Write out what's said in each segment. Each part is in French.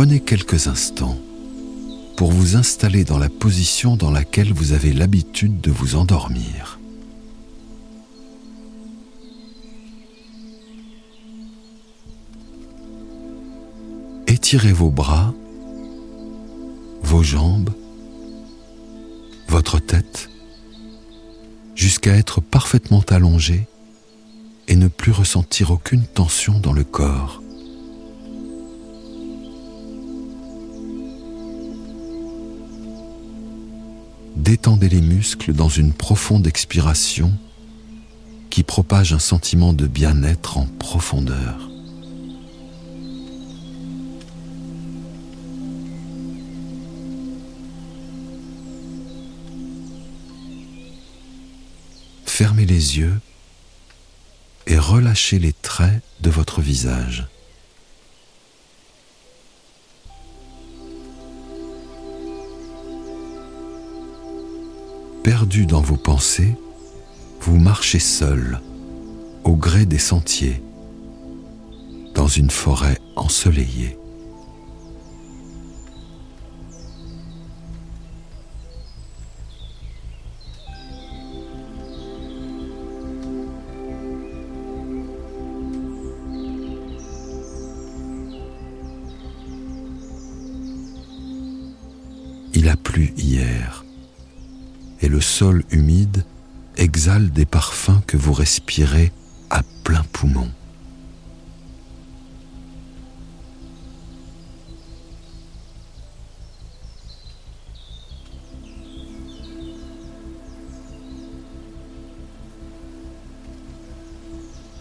Prenez quelques instants pour vous installer dans la position dans laquelle vous avez l'habitude de vous endormir. Étirez vos bras, vos jambes, votre tête, jusqu'à être parfaitement allongé et ne plus ressentir aucune tension dans le corps. Détendez les muscles dans une profonde expiration qui propage un sentiment de bien-être en profondeur. Fermez les yeux et relâchez les traits de votre visage. Perdu dans vos pensées, vous marchez seul, au gré des sentiers, dans une forêt ensoleillée. Exhale des parfums que vous respirez à plein poumon.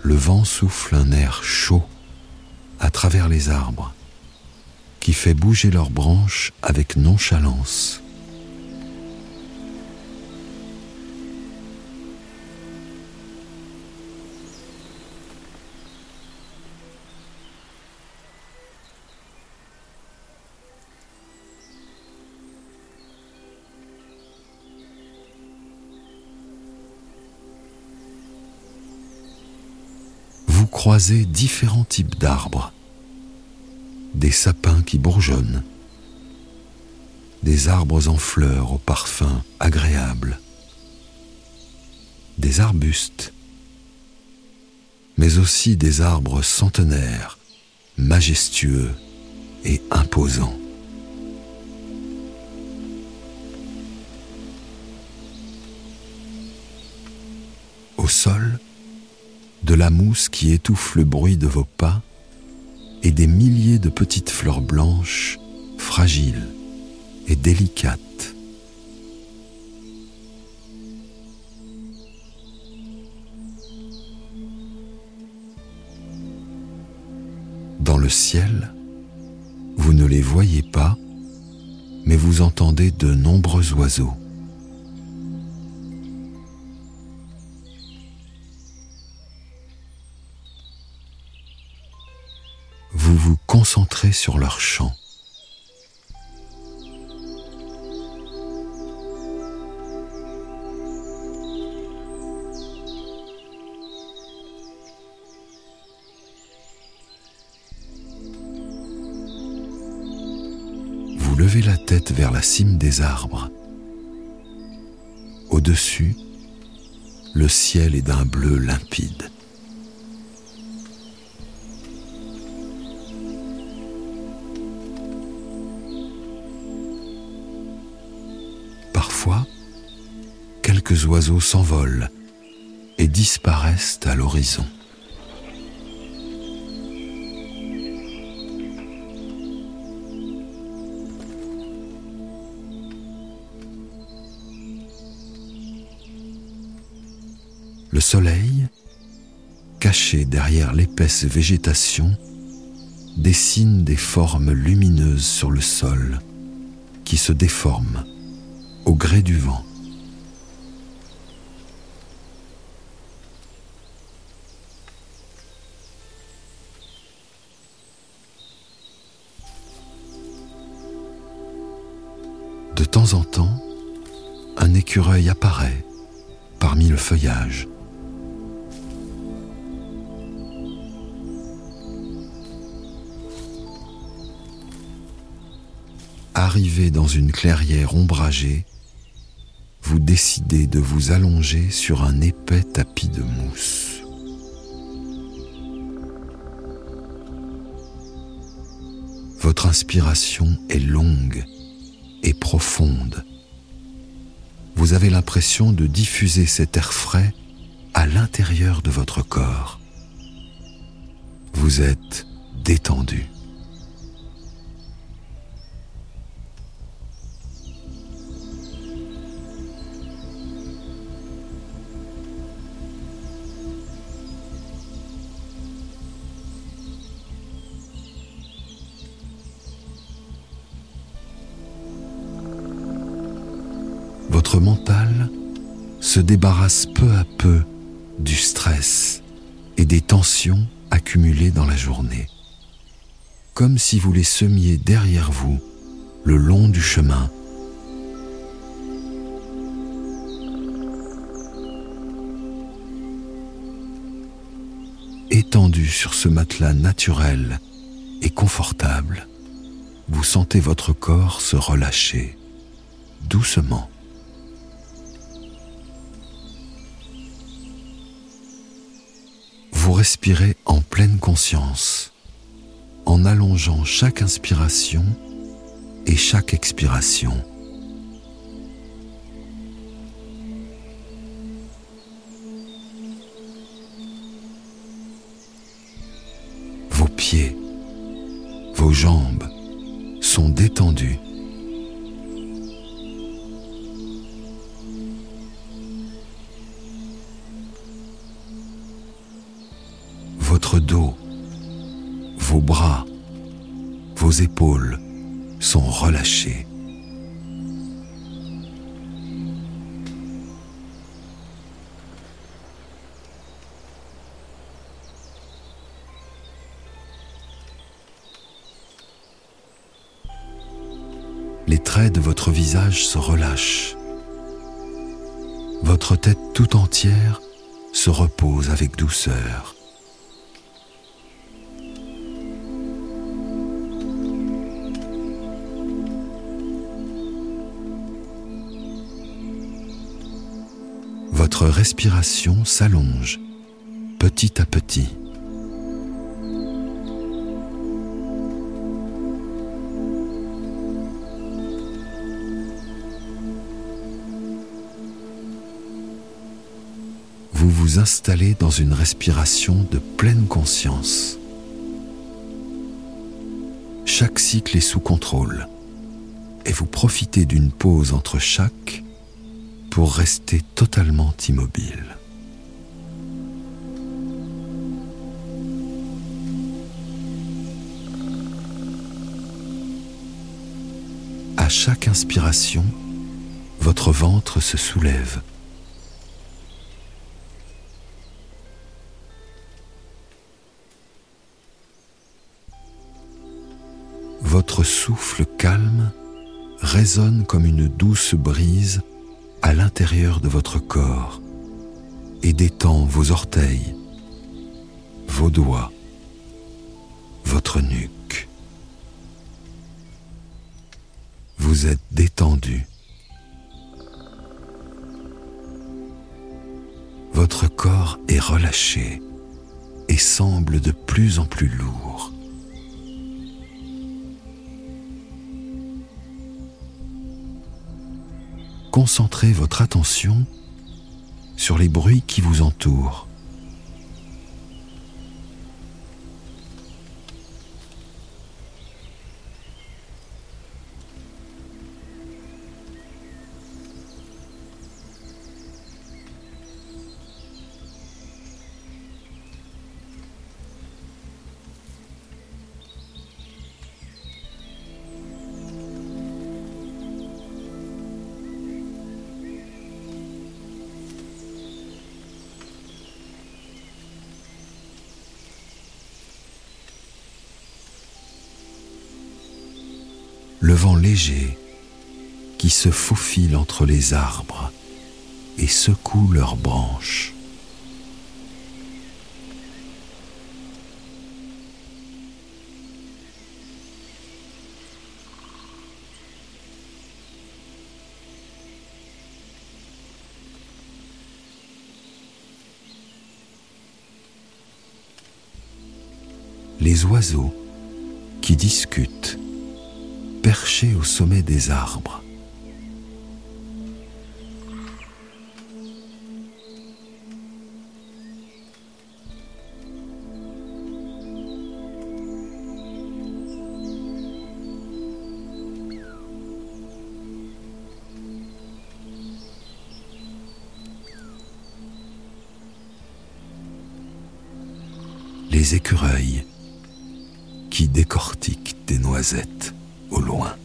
Le vent souffle un air chaud à travers les arbres qui fait bouger leurs branches avec nonchalance. Croisez différents types d'arbres. Des sapins qui bourgeonnent, des arbres en fleurs au parfum agréable, des arbustes, mais aussi des arbres centenaires, majestueux et imposants. Au sol, de la mousse qui étouffe le bruit de vos pas et des milliers de petites fleurs blanches, fragiles et délicates. Dans le ciel, vous ne les voyez pas, mais vous entendez de nombreux oiseaux. Sur leur chant. Vous levez la tête vers la cime des arbres. Au-dessus, le ciel est d'un bleu limpide. Oiseaux s'envolent et disparaissent à l'horizon. Le soleil, caché derrière l'épaisse végétation, dessine des formes lumineuses sur le sol qui se déforment au gré du vent. De temps en temps, un écureuil apparaît parmi le feuillage. Arrivé dans une clairière ombragée, vous décidez de vous allonger sur un épais tapis de mousse. Votre inspiration est longue et profonde. Vous avez l'impression de diffuser cet air frais à l'intérieur de votre corps. Vous êtes détendu. Se débarrasse peu à peu du stress et des tensions accumulées dans la journée, comme si vous les semiez derrière vous le long du chemin. Étendu sur ce matelas naturel et confortable, vous sentez votre corps se relâcher doucement. Respirez en pleine conscience, en allongeant chaque inspiration et chaque expiration. Vos pieds, vos jambes sont détendus Les traits de votre visage se relâchent. Votre tête tout entière se repose avec douceur. votre respiration s'allonge petit à petit. Vous vous installez dans une respiration de pleine conscience. Chaque cycle est sous contrôle et vous profitez d'une pause entre chaque pour rester totalement immobile. À chaque inspiration, votre ventre se soulève. Votre souffle calme résonne comme une douce brise à l'intérieur de votre corps et détend vos orteils, vos doigts, votre nuque. Vous êtes détendu. Votre corps est relâché et semble de plus en plus lourd. Concentrez votre attention sur les bruits qui vous entourent. Le vent léger qui se faufilent entre les arbres et secouent leurs branches. les oiseaux qui discutent, perchés au sommet des arbres. les écureuils qui décortique des noisettes au loin.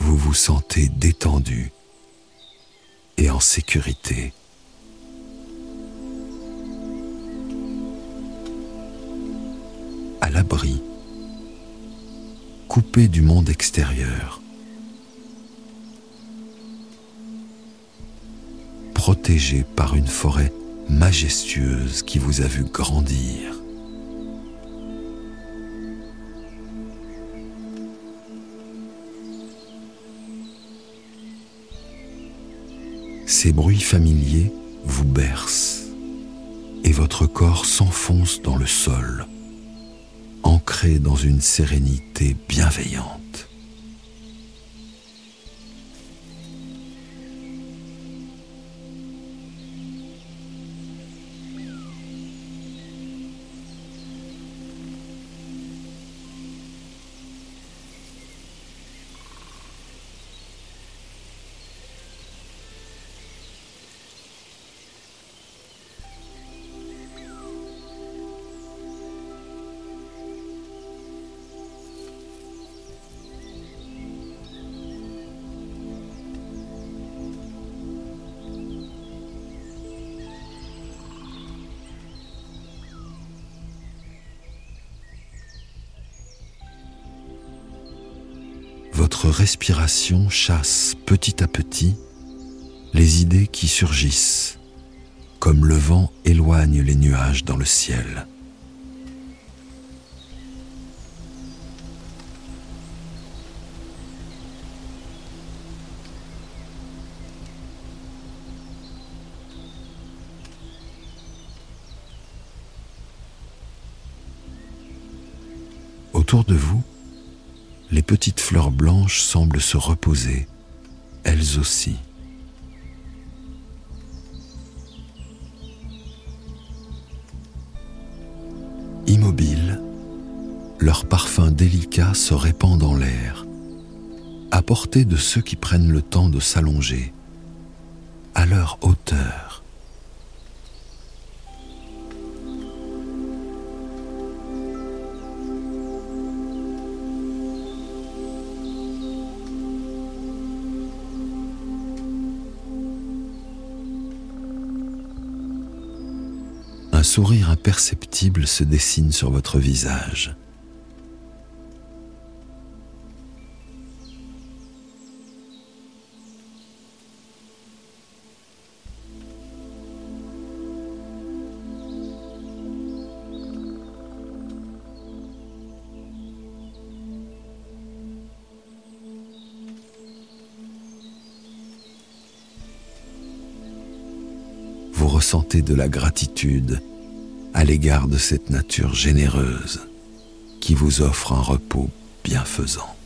Vous vous sentez détendu et en sécurité. L'abri, coupé du monde extérieur, protégé par une forêt majestueuse qui vous a vu grandir. Ces bruits familiers vous bercent et votre corps s'enfonce dans le sol ancré dans une sérénité bienveillante. Votre respiration chasse petit à petit les idées qui surgissent, comme le vent éloigne les nuages dans le ciel. Autour de vous, les petites fleurs blanches semblent se reposer, elles aussi. Immobiles, leur parfum délicat se répand dans l'air, à portée de ceux qui prennent le temps de s'allonger, à leur hauteur. Un sourire imperceptible se dessine sur votre visage. vous ressentez de la gratitude à l'égard de cette nature généreuse qui vous offre un repos bienfaisant.